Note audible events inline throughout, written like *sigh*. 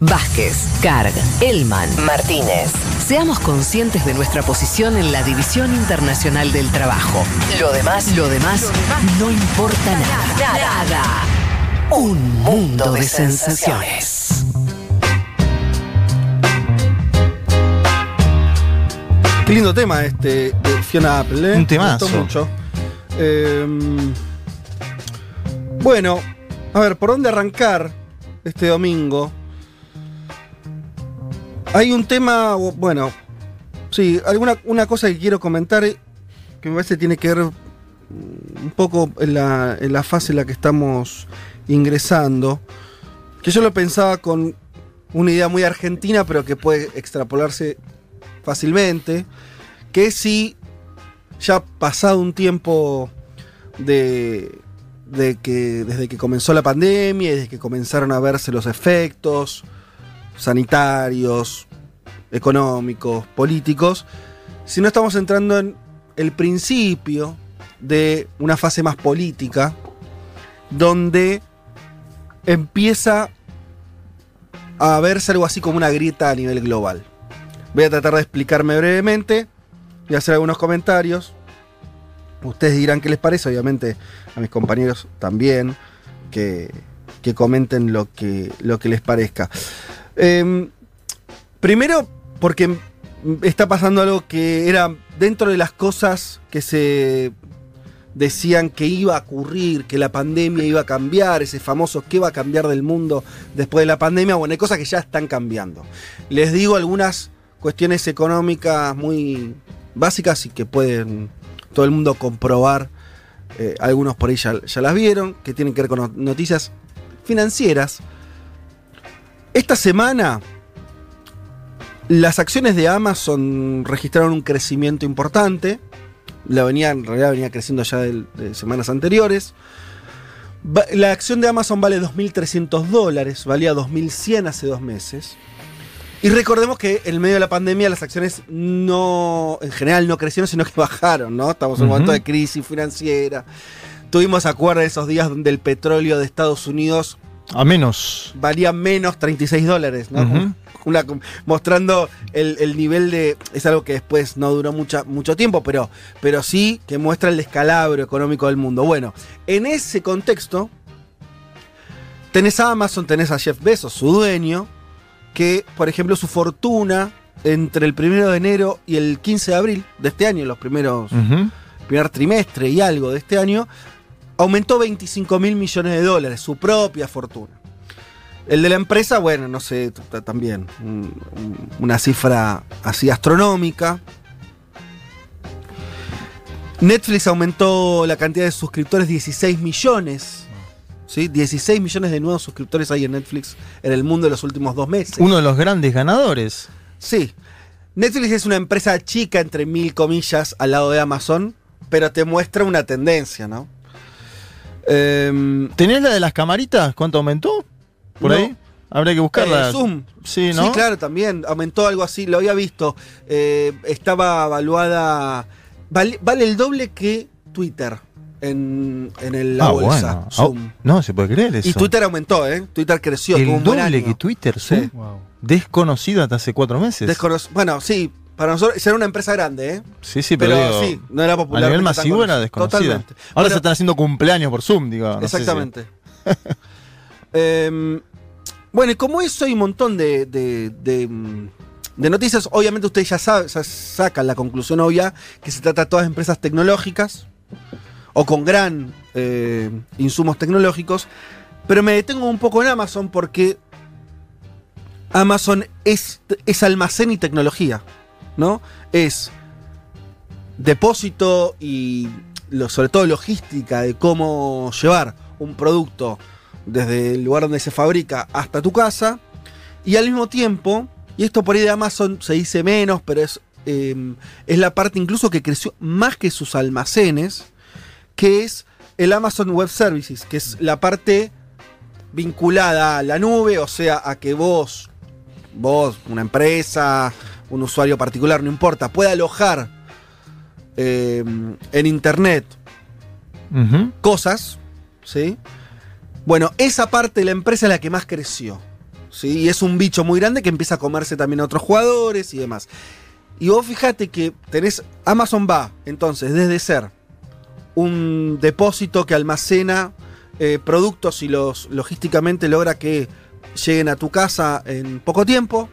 Vázquez, Carg, Elman, Martínez. Seamos conscientes de nuestra posición en la División Internacional del Trabajo. Lo demás, lo demás, no importa nada. Nada. Un mundo de sensaciones. Qué lindo tema este de Fiona Apple, ¿eh? Un temazo. Me gustó mucho. Eh, bueno, a ver, ¿por dónde arrancar este domingo? Hay un tema, bueno, sí, alguna una cosa que quiero comentar que me parece tiene que ver un poco en la, en la fase en la que estamos ingresando, que yo lo pensaba con una idea muy argentina, pero que puede extrapolarse fácilmente, que si ya pasado un tiempo de, de que desde que comenzó la pandemia y desde que comenzaron a verse los efectos sanitarios, económicos, políticos, si no estamos entrando en el principio de una fase más política, donde empieza a verse algo así como una grieta a nivel global. Voy a tratar de explicarme brevemente y hacer algunos comentarios. Ustedes dirán qué les parece, obviamente a mis compañeros también, que, que comenten lo que, lo que les parezca. Em, primero, porque está pasando algo que era dentro de las cosas que se decían que iba a ocurrir, que la pandemia iba a cambiar, ese famoso qué va a cambiar del mundo después de la pandemia. Bueno, hay cosas que ya están cambiando. Les digo algunas cuestiones económicas muy básicas y que pueden todo el mundo comprobar. eh, algunos por ahí ya, ya las vieron, que tienen que ver con no- noticias financieras. Esta semana las acciones de Amazon registraron un crecimiento importante. La venía, en realidad venía creciendo ya de, semanas anteriores. Va- La acción de Amazon vale 2.300 dólares, valía 2.100 hace dos meses. Y recordemos que en medio de la pandemia las acciones no, en general no crecieron, sino que *laughs* bajaron, ¿no? Estamos en un momento de crisis financiera. Tuvimos, acuerdo de esos días donde el petróleo de Estados Unidos A menos. valía menos 36 dólares, ¿no? Una- mostrando el, el nivel de. Es algo que después no duró mucha, mucho tiempo, pero, pero sí que muestra el descalabro económico del mundo. Bueno, en ese contexto, tenés a Amazon, tenés a Jeff Bezos, su dueño, que, por ejemplo, su fortuna entre el 1 de enero y el 15 de abril de este año, los primeros primer trimestre y algo de este año, aumentó 25 mil millones de dólares, su propia fortuna. El de la empresa, bueno, no sé, también un- un- una cifra así astronómica. Netflix aumentó la cantidad de suscriptores 16 millones. ¿sí? 16 millones de nuevos suscriptores hay en Netflix en el mundo en los últimos dos meses. Uno de los grandes ganadores. Sí. Netflix es una empresa chica, entre mil comillas, al lado de Amazon, pero te muestra una tendencia, ¿no? Em, ¿Tenés la de las camaritas? ¿Cuánto aumentó? ¿Por No. ahí? Habría que buscarla. eh, Zoom. Sí, ¿no? Sí, claro, también. Aumentó algo así, lo había visto. Eh, estaba evaluada. Vale, vale el doble que Twitter en, en el- la Ah, bolsa. bueno. Zoom. No, se puede creer eso. y Twitter aumentó, ¿eh? Twitter creció. El un buen doble año. que Twitter, Sí. Zoom. Desconocido hasta hace cuatro meses. Descono- bueno, sí, para nosotros será una empresa grande, ¿eh? sí, sí, pero, pero digo, sí, no era a popular. nivel masivo era desconocida. Totalmente. Ahora Bueno, se están haciendo cumpleaños por Zoom, digo. no sé si- Exactamente. *laughs* Em, bueno, y como eso hay un montón de, de- de, de noticias, obviamente ustedes ya, saben, ya sacan la conclusión obvia que se trata de todas empresas tecnológicas o con gran eh, insumos tecnológicos, pero me detengo un poco en Amazon porque Amazon es, es almacén y tecnología, ¿no? Es depósito y sobre todo logística de cómo llevar un producto desde el lugar donde se fabrica hasta tu casa y al mismo tiempo, y esto por ahí de Amazon se dice menos, pero es, eh, es la parte incluso que creció más que sus almacenes, que es el Amazon Web Services, que es la parte vinculada a la nube, o sea, a que vos, vos, una empresa, un usuario particular, no importa, pueda alojar eh, en internet cosas, ¿sí? Bueno, esa parte de la empresa es la que más creció, ¿sí? Y es un bicho muy grande que empieza a comerse también a otros jugadores y demás. Y vos fíjate que tenés. Amazon va, entonces, desde ser un depósito que almacena eh, productos y los logísticamente logra que lleguen a tu casa en poco tiempo.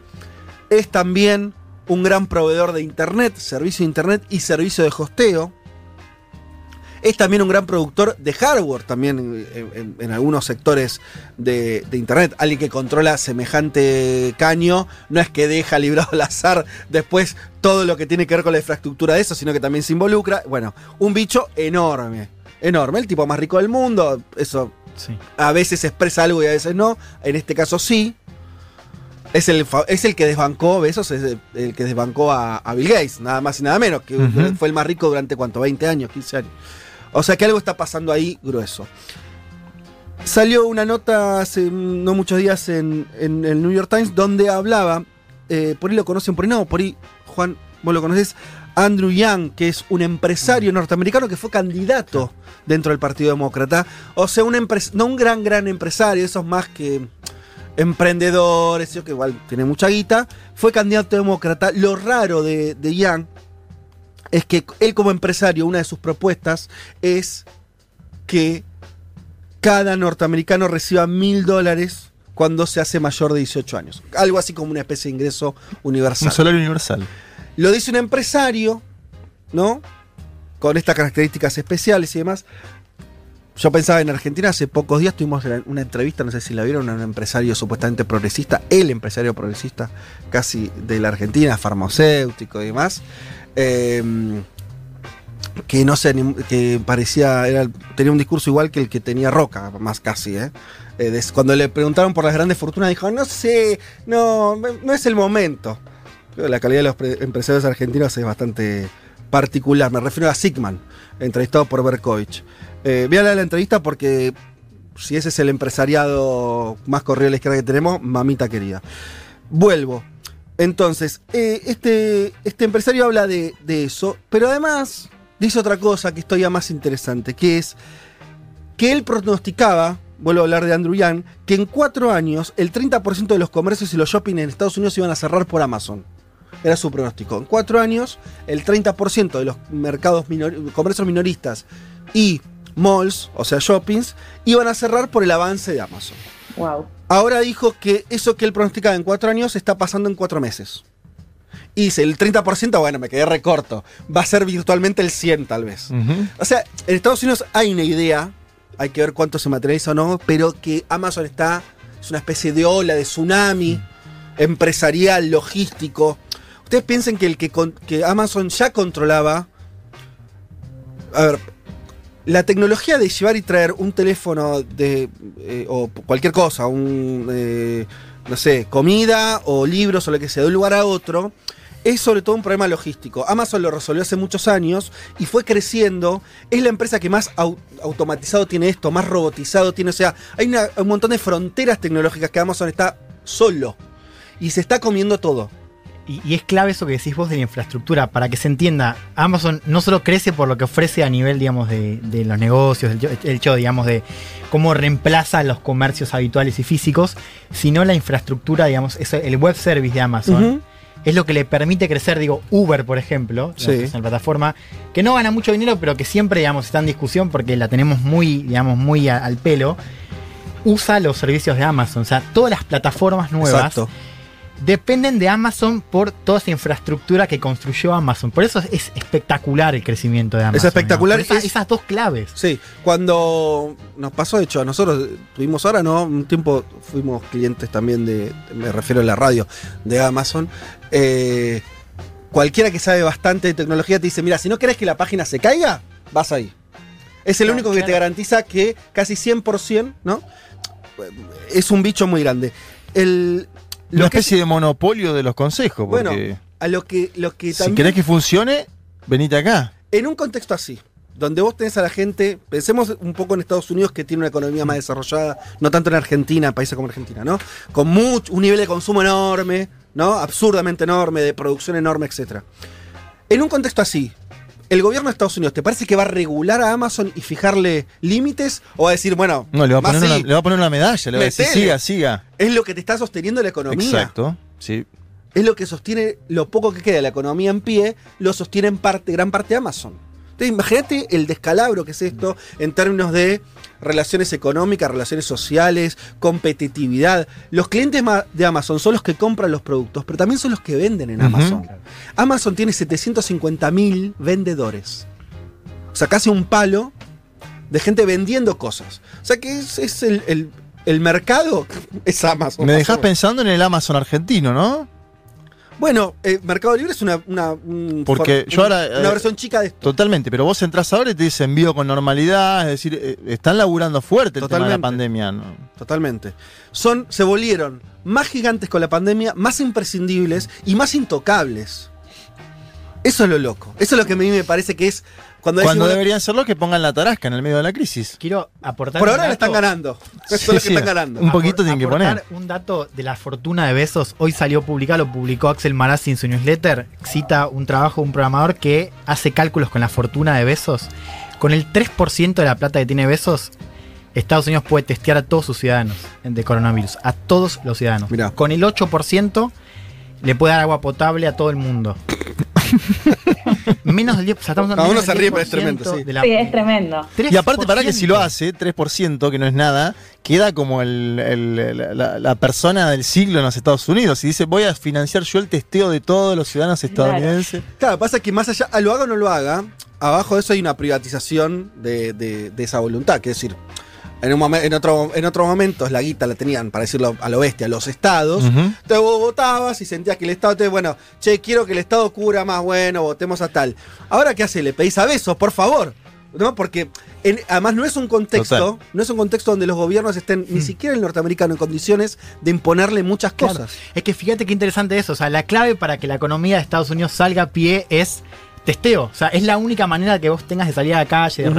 Es también un gran proveedor de internet, servicio de internet y servicio de hosteo. Es también un gran productor de hardware, también en, en algunos sectores de, de, Internet. Alguien que controla semejante caño no es que deja librado *laughs* al azar después todo lo que tiene que ver con la infraestructura de eso, sino que también se involucra. Bueno, un bicho enorme, enorme. El tipo más rico del mundo, eso sí. a veces expresa algo y a veces no. En este caso sí. Es el, es el que desbancó, Besos es el, el que desbancó a, a, Bill Gates, nada más y nada menos, que uh -huh. fue el más rico durante cuánto, 20 años, 15 años. O sea que algo está pasando ahí grueso. Salió una nota hace no muchos días en, en el New York Times donde hablaba, eh, por ahí lo conocen, por ahí no, por ahí, Juan, vos lo conocés, Andrew Yang, que es un empresario norteamericano que fue candidato dentro del Partido Demócrata. O sea, un no un gran, gran empresario, esos más que emprendedores, que igual tiene mucha guita, fue candidato demócrata. Lo raro de, de Yang es que él como empresario, una de sus propuestas es que cada norteamericano reciba mil dólares cuando se hace mayor de 18 años. Algo así como una especie de ingreso universal. Un salario universal. Lo dice un empresario, ¿no? Con estas características especiales y demás. Yo pensaba en Argentina, hace pocos días tuvimos una entrevista, no sé si la vieron, a un empresario supuestamente progresista, el empresario progresista casi de la Argentina, farmacéutico y demás. Eh, que no sé, que parecía, tenía un discurso igual que el que tenía Roca, más casi, ¿eh? eh cuando le preguntaron por las grandes fortunas, dijo, no sé, no, no es el momento. La calidad de los empresarios argentinos es bastante particular. Me refiero a Sigman, entrevistado por Berkovich. Eh, voy a leer la entrevista porque si ese es el empresariado más corrido a la izquierda que tenemos, mamita querida. Vuelvo. Entonces, eh, este, este empresario habla de, eso, pero además dice otra cosa que es todavía más interesante, que es que él pronosticaba, vuelvo a hablar de Andrew Yang, que en cuatro años el 30% de los comercios y los shopping en Estados Unidos iban a cerrar por Amazon. Era su pronóstico. En cuatro años, el 30% de los mercados minor comercios minoristas y malls, o sea, shoppings, iban a cerrar por el avance de Amazon. Wow. Ahora dijo que eso que él pronosticaba en cuatro años está pasando en cuatro meses. Y dice, el 30%, bueno, me quedé recorto. Va a ser virtualmente el 100 tal vez. Uh -huh. O sea, en Estados Unidos hay una idea, hay que ver cuánto se materializa o no, pero que Amazon está, es una especie de ola, de tsunami empresarial, logístico. Ustedes piensen que el que, Amazon ya controlaba. A ver, la tecnología de llevar y traer un teléfono de. Eh, o cualquier cosa, un. Eh, no sé, comida o libros o lo que sea, de un lugar a otro, es sobre todo un problema logístico. Amazon lo resolvió hace muchos años y fue creciendo. Es la empresa que más au automatizado tiene esto, más robotizado tiene. O sea, hay un montón de fronteras tecnológicas que Amazon está solo y se está comiendo todo. Y, y, es clave eso que decís vos de la infraestructura, para que se entienda, Amazon no solo crece por lo que ofrece a nivel, digamos, de, de los negocios, el, el, hecho, digamos, de cómo reemplaza los comercios habituales y físicos, sino la infraestructura, digamos, es el web service de Amazon. Uh -huh. Es lo que le permite crecer, digo, Uber, por ejemplo, sí. es una plataforma que no gana mucho dinero, pero que siempre, digamos, está en discusión porque la tenemos muy, digamos, muy a, al pelo. Usa los servicios de Amazon, o sea, todas las plataformas nuevas. Exacto dependen de Amazon por toda esa infraestructura que construyó Amazon. Por eso es espectacular el crecimiento de Amazon. Es espectacular. ¿no? Esa, es, esas dos claves. Sí, cuando nos pasó, de hecho, a nosotros tuvimos ahora, ¿no? Un tiempo fuimos clientes también de, me refiero a la radio, de Amazon. Eh, cualquiera que sabe bastante de tecnología te dice, mira, si no querés que la página se caiga, vas ahí. Es el único que te garantiza que casi 100%, ¿no? Es un bicho muy grande. El, una especie de monopolio de los consejos. Porque bueno, a lo que, lo que también, Si querés que funcione, venite acá. En un contexto así, donde vos tenés a la gente, pensemos un poco en Estados Unidos que tiene una economía más desarrollada, no tanto en Argentina, países como Argentina, ¿no? Con mucho, un nivel de consumo enorme, ¿no? Absurdamente enorme, de producción enorme, etc. En un contexto así, ¿El gobierno de Estados Unidos te parece que va a regular a Amazon y fijarle límites? ¿O va a decir, bueno, No, le va, a poner una, le va a poner una medalla, le va a decir, siga, siga. es lo que te está sosteniendo la economía? Exacto. Sí. Es lo que sostiene, lo poco que queda de la economía en pie, lo sostiene en parte, gran parte Amazon. Entonces, imagínate el descalabro que es esto en términos de relaciones económicas, relaciones sociales, competitividad. Los clientes de Amazon son los que compran los productos, pero también son los que venden en. Amazon. Amazon tiene 750 mil vendedores. O sea, casi un palo de gente vendiendo cosas. O sea que es, es el, el- el mercado, es Amazon. Me dejas pensando en el Amazon argentino, ¿no? Bueno, eh, Mercado Libre es una, una, un Porque yo ahora, una eh, versión chica de esto. Totalmente, pero vos entras ahora y te dicen envío con normalidad, es decir, eh, están laburando fuerte el tema de la Totalmente. pandemia. ¿no? Totalmente. Son, se volvieron más gigantes con la pandemia, más imprescindibles y más intocables. Eso es lo loco. Eso es lo que a mí me parece que es cuando, deberían ser los que pongan la tarasca en el medio de la crisis. Quiero aportar. Por ahora le están ganando. *laughs* Eso Sí, es lo que sí. están ganando. Un poquito Apor- tienen que aportar poner. Un dato de la fortuna de Besos. Hoy salió publicado, lo publicó Axel Marazzi en su newsletter. Cita un trabajo de un programador que hace cálculos con la fortuna de Besos. Con el 3% de la plata que tiene Besos, Estados Unidos puede testear a todos sus ciudadanos de coronavirus. A todos los ciudadanos. Mirá. Con el 8% le puede dar agua potable a todo el mundo. *laughs* Menos del 10%. O sea, estamos hablando No, uno menos se ríe, pero es 10% tremendo, sí. de la- Sí, es tremendo. Y aparte, para que si lo 3%. hace, 3%, que no es nada, queda como el- el- la, la persona del siglo en los Estados Unidos. Y dice, voy a financiar yo el testeo de todos los ciudadanos estadounidenses. Claro, pasa que más allá, ah, lo haga o no lo haga, abajo de eso hay una privatización de, de- de esa voluntad. Que es decir, en, un momen- en, otro, en otros momentos la guita la tenían, para decirlo a lo bestia, los estados. Ujú. Entonces vos votabas y sentías que el Estado te, bueno, che, quiero que el Estado cubra más, bueno, votemos a tal. Ahora, ¿qué hace? Le pedís a besos, por favor. ¿No? Porque en- además no es un contexto, Total. no es un contexto donde los gobiernos estén, ni Mm. siquiera el norteamericano, en condiciones de imponerle muchas Claro. cosas. Es que fíjate qué interesante eso. O sea, la clave para que la economía de Estados Unidos salga a pie es testeo. O sea, es la única manera que vos tengas de salir a la calle. de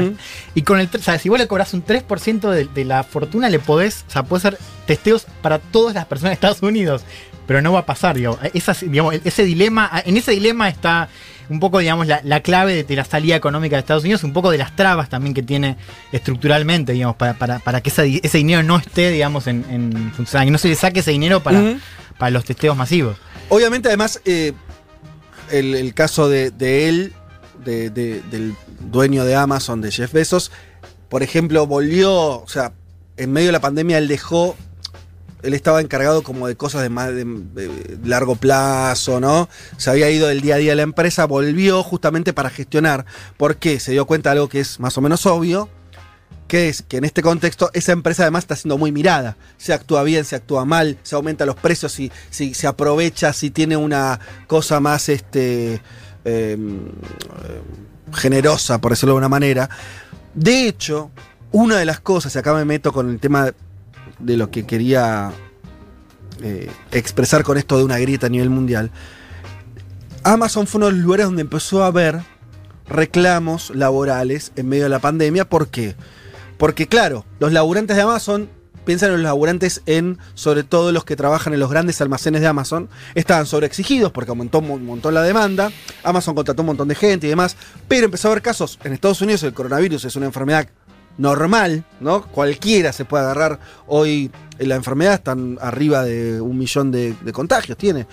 Y con el. O sea, si vos le cobras un 3% de, de la fortuna, le podés. O sea, puede ser testeos para todas las personas de Estados Unidos. Pero no va a pasar, digo. Digamos, ese dilema. En ese dilema está un poco, digamos, la, la clave de, de la salida económica de Estados Unidos, un poco de las trabas también que tiene estructuralmente, digamos, para, para, para que ese, di- ese dinero no esté, digamos, en, en funcionar, que no se le saque ese dinero para, para los testeos masivos. Obviamente, además, eh, el, caso de, él, de- de- del dueño de Amazon, de Jeff Bezos, por ejemplo, volvió, o sea, en medio de la pandemia él dejó, él estaba encargado como de cosas de más de largo plazo, ¿no? Se había ido del día a día de la empresa, volvió justamente para gestionar, porque se dio cuenta de algo que es más o menos obvio, que es que en este contexto esa empresa además está siendo muy mirada. Se actúa bien, se actúa mal, se aumenta los precios, si, si se aprovecha, si tiene una cosa más este, eh, generosa, por decirlo de una manera. De hecho, una de las cosas, y acá me meto con el tema de lo que quería eh, expresar con esto de una grieta a nivel mundial, Amazon fue uno de los lugares donde empezó a haber reclamos laborales en medio de la pandemia. ¿Por qué? Claro, los laburantes de Amazon, piensan en los laburantes en, sobre todo los que trabajan en los grandes almacenes de Amazon, estaban sobreexigidos porque aumentó un montón la demanda, Amazon contrató un montón de gente y demás, pero empezó a haber casos, en Estados Unidos el coronavirus es una enfermedad normal, ¿no? Cualquiera se puede agarrar hoy en la enfermedad, están arriba de un millón de, contagios, tiene.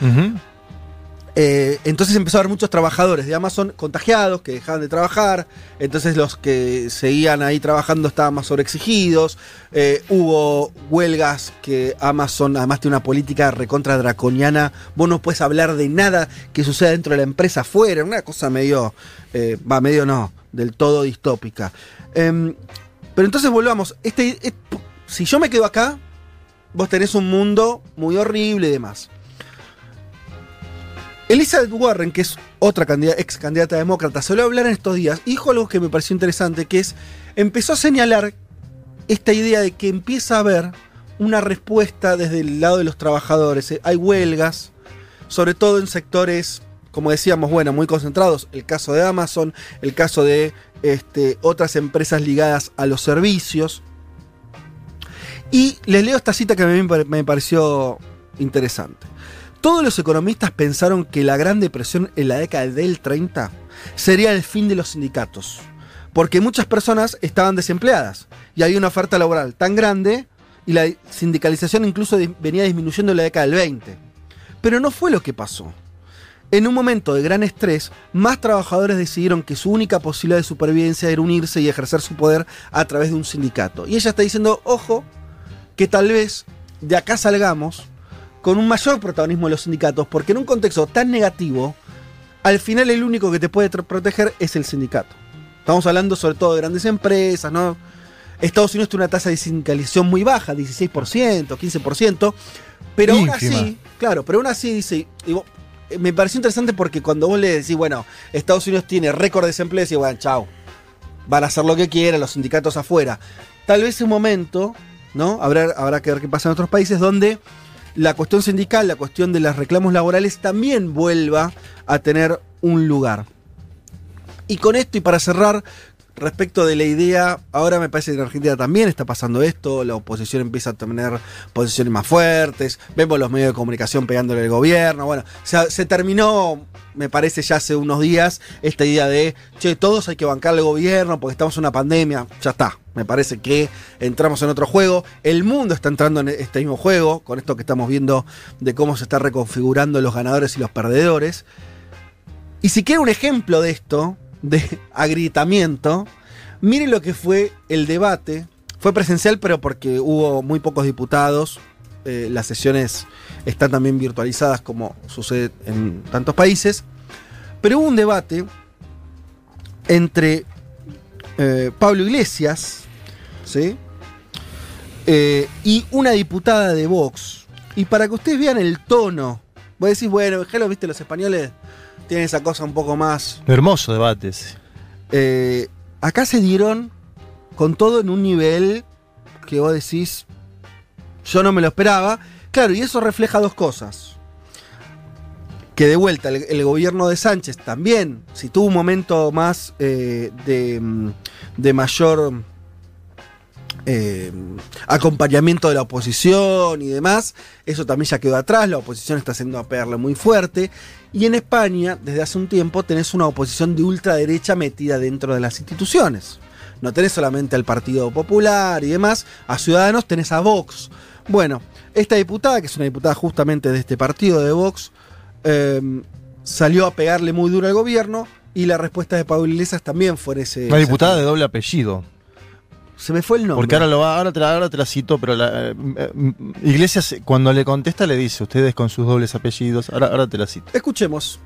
Eh, entonces empezó a haber muchos trabajadores de Amazon contagiados que dejaban de trabajar. Entonces los que seguían ahí trabajando estaban más sobreexigidos. Eh, hubo huelgas que Amazon, además tiene una política recontra draconiana. Vos no puedes hablar de nada que suceda dentro de la empresa afuera. Una cosa medio, eh, va, medio no, del todo distópica. Em, pero entonces volvamos. Este, si yo me quedo acá, vos tenés un mundo muy horrible y demás. Elizabeth Warren, que es otra ex candidata demócrata, se lo hablar en estos días, dijo algo que me pareció interesante, que es, empezó a señalar esta idea de que empieza a haber una respuesta desde el lado de los trabajadores. Eh, Hay huelgas, sobre todo en sectores, como decíamos, bueno, muy concentrados. El caso de Amazon, el caso de este, otras empresas ligadas a los servicios. Y les leo esta cita que a mí me pareció interesante. Todos los economistas pensaron que la Gran Depresión en la década del 30 sería el fin de los sindicatos, porque muchas personas estaban desempleadas y había una oferta laboral tan grande y la sindicalización incluso venía disminuyendo en la década del 20. Pero no fue lo que pasó. En un momento de gran estrés, más trabajadores decidieron que su única posibilidad de supervivencia era unirse y ejercer su poder a través de un sindicato. Y ella está diciendo, ojo, que tal vez de acá salgamos con un mayor protagonismo de los sindicatos, porque en un contexto tan negativo, al final el único que te puede proteger es el sindicato. Estamos hablando sobre todo de grandes empresas, ¿no? Estados Unidos tiene una tasa de sindicalización muy baja, 16%, 15%, pero aún así, claro, pero aún así dice, eh, me pareció interesante porque cuando vos le decís, bueno, Estados Unidos tiene récord de desempleo, decís, bueno, chao, van a hacer lo que quieran, los sindicatos afuera. Tal vez un momento, ¿no? Habrá, habrá que ver qué pasa en otros países donde la cuestión sindical, la cuestión de los reclamos laborales también vuelva a tener un lugar. Y con esto, y para cerrar, respecto de la idea, ahora me parece que en Argentina también está pasando esto, la oposición empieza a tener posiciones más fuertes, vemos los medios de comunicación pegándole al gobierno, bueno, se, terminó, me parece ya hace unos días, esta idea de, che, todos hay que bancar al gobierno porque estamos en una pandemia, ya está, me parece que entramos en otro juego, el mundo está entrando en este mismo juego, con esto que estamos viendo de cómo se está reconfigurando los ganadores y los perdedores. Y si quiere un ejemplo de esto, de agrietamiento, mire lo que fue el debate. Fue presencial, pero porque hubo muy pocos diputados. eh, las sesiones están también virtualizadas, como sucede en tantos países. Pero hubo un debate entre eh, Pablo Iglesias, ¿sí? Eh, y una diputada de Vox. Y para que ustedes vean el tono, vos decís, bueno, Hello, viste, los españoles tienen esa cosa un poco más. Hermoso debate ese. Eh, acá se dieron con todo en un nivel que vos decís, yo no me lo esperaba. Claro, y eso refleja dos cosas. Que de vuelta, el, el gobierno de Sánchez también, si tuvo un momento más eh, de, mm, de mayor eh, acompañamiento de la oposición y demás, eso también ya quedó atrás, la oposición está haciendo a pegarle muy fuerte. Y en España, desde hace un tiempo, tenés una oposición de ultraderecha metida dentro de las instituciones. No tenés solamente al Partido Popular y demás, a Ciudadanos tenés a Vox. Bueno, esta diputada, que es una diputada justamente de este partido de Vox, eh, salió a pegarle muy duro al gobierno y la respuesta de Pablo Iglesias también fue ese... Una diputada de doble apellido. Se me fue el nombre. Porque ahora, lo va, ahora, te la, ahora te la cito, pero la, eh, eh, Iglesias cuando le contesta le dice, ustedes con sus dobles apellidos, ahora, ahora te la cito. Escuchemos.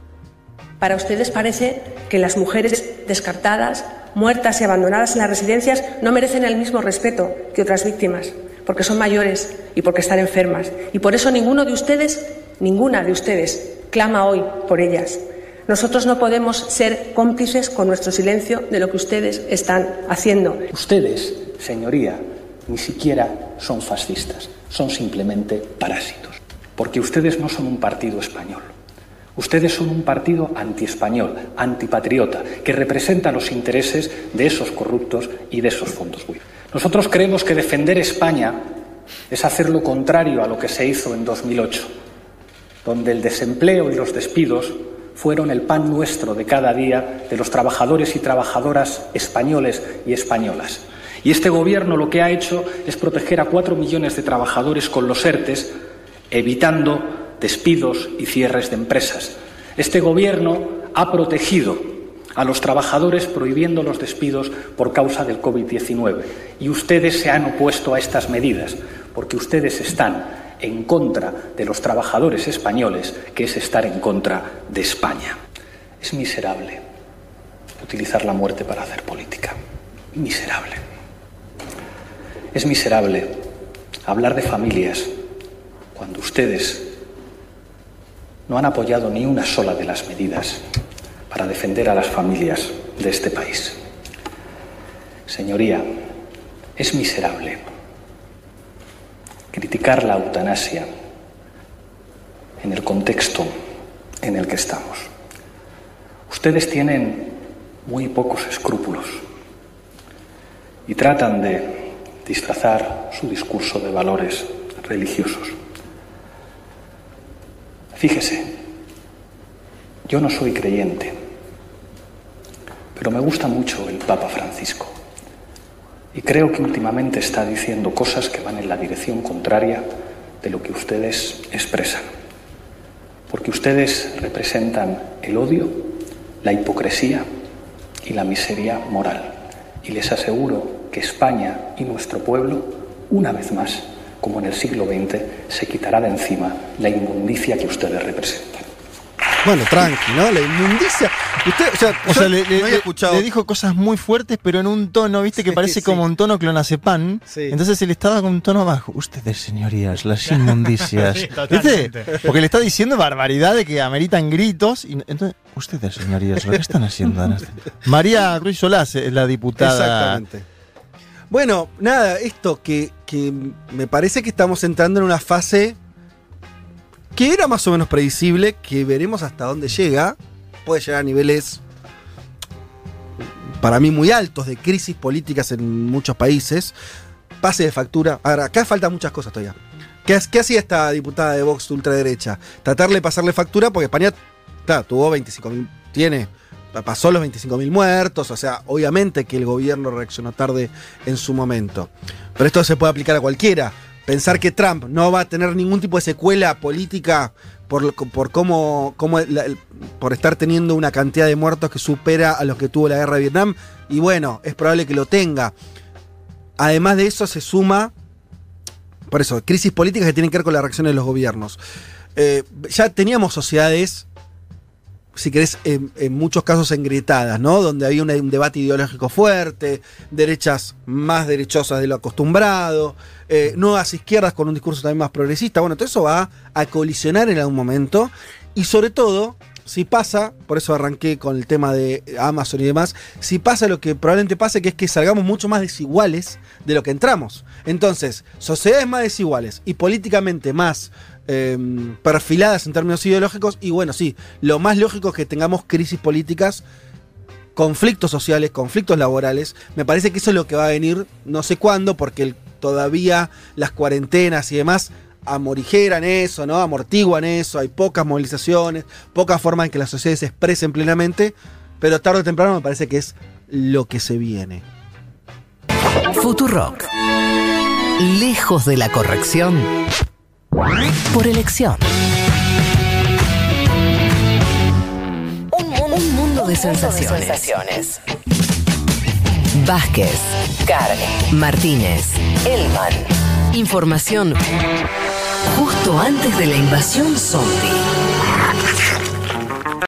Para ustedes parece que las mujeres descartadas, muertas y abandonadas en las residencias no merecen el mismo respeto que otras víctimas, porque son mayores y porque están enfermas. Y por eso ninguno de ustedes, ninguna de ustedes, clama hoy por ellas. Nosotros no podemos ser cómplices con nuestro silencio de lo que ustedes están haciendo. Ustedes, señoría, ni siquiera son fascistas, son simplemente parásitos. Porque ustedes no son un partido español. Ustedes son un partido antiespañol, antipatriota, que representa los intereses de esos corruptos y de esos fondos. Nosotros creemos que defender España es hacer lo contrario a lo que se hizo en 2008, donde el desempleo y los despidos fueron el pan nuestro de cada día de los trabajadores y trabajadoras españoles y españolas. Y este gobierno lo que ha hecho es proteger a cuatro millones de trabajadores con los ERTES, evitando despidos y cierres de empresas. Este gobierno ha protegido a los trabajadores prohibiendo los despidos por causa del COVID-19. Y ustedes se han opuesto a estas medidas porque ustedes están en contra de los trabajadores españoles, que es estar en contra de España. Es miserable utilizar la muerte para hacer política. Miserable. Es miserable hablar de familias cuando ustedes no han apoyado ni una sola de las medidas para defender a las familias de este país. Señoría, es miserable la eutanasia en el contexto en el que estamos. Ustedes tienen muy pocos escrúpulos y tratan de disfrazar su discurso de valores religiosos. Fíjese, yo no soy creyente, pero me gusta mucho el Papa Francisco. Y creo que últimamente está diciendo cosas que van en la dirección contraria de lo que ustedes expresan. Porque ustedes representan el odio, la hipocresía y la miseria moral. Y les aseguro que España y nuestro pueblo, una vez más, como en el siglo XX, se quitará de encima la inmundicia que ustedes representan. Bueno, tranqui, ¿no? La inmundicia. Usted, o sea, O sea, le, no le- había le- escuchado. le dijo cosas muy fuertes, pero en un tono, viste, que parece sí. como un tono clonazepam. Sí. Entonces él estaba con un tono bajo. Ustedes, señorías, las *laughs* inmundicias. ¿Viste? Porque le está diciendo barbaridades que ameritan gritos. Y, entonces, ustedes, señorías, ¿lo que están haciendo? *laughs* María Ruiz Solás es la diputada. Exactamente. Bueno, nada, esto que, que me parece que estamos entrando en una fase que era más o menos predecible, que veremos hasta dónde llega. Puede llegar a niveles para mí muy altos de crisis políticas en muchos países. Pase de factura. Ahora, acá faltan muchas cosas todavía. ¿Qué, qué hacía esta diputada de Vox de ultraderecha? Tratarle de pasarle factura porque España tuvo 25.000, tiene, pasó los 25.000 muertos, o sea, obviamente que el gobierno reaccionó tarde en su momento. Pero esto se puede aplicar a cualquiera. Pensar que Trump no va a tener ningún tipo de secuela política por, por cómo, cómo por estar teniendo una cantidad de muertos que supera a los que tuvo la guerra de Vietnam, y bueno, es probable que lo tenga. Además de eso se suma, por eso, crisis políticas que tienen que ver con la reacción de los gobiernos. Eh, ya teníamos sociedades, si querés, en, muchos casos engrietadas, ¿no? Donde había un debate ideológico fuerte, derechas más derechosas de lo acostumbrado, eh, nuevas izquierdas con un discurso también más progresista. Bueno, todo eso va a colisionar en algún momento. Y sobre todo, si pasa, por eso arranqué con el tema de Amazon y demás, si pasa lo que probablemente pase, que es que salgamos mucho más desiguales de lo que entramos. Entonces, sociedades más desiguales y políticamente más eh, perfiladas en términos ideológicos, y bueno, sí, lo más lógico es que tengamos crisis políticas, conflictos sociales, conflictos laborales. Me parece que eso es lo que va a venir no sé cuándo, porque todavía las cuarentenas y demás amorigeran eso, ¿no? Amortiguan eso, hay pocas movilizaciones, pocas formas en que la sociedad se expresen plenamente, pero tarde o temprano me parece que es lo que se viene. Futurock. Lejos de la corrección. Por elección. Un mundo, un mundo de sensaciones. Vázquez, Carg, Martínez, Elman. Información justo antes de la invasión zombie.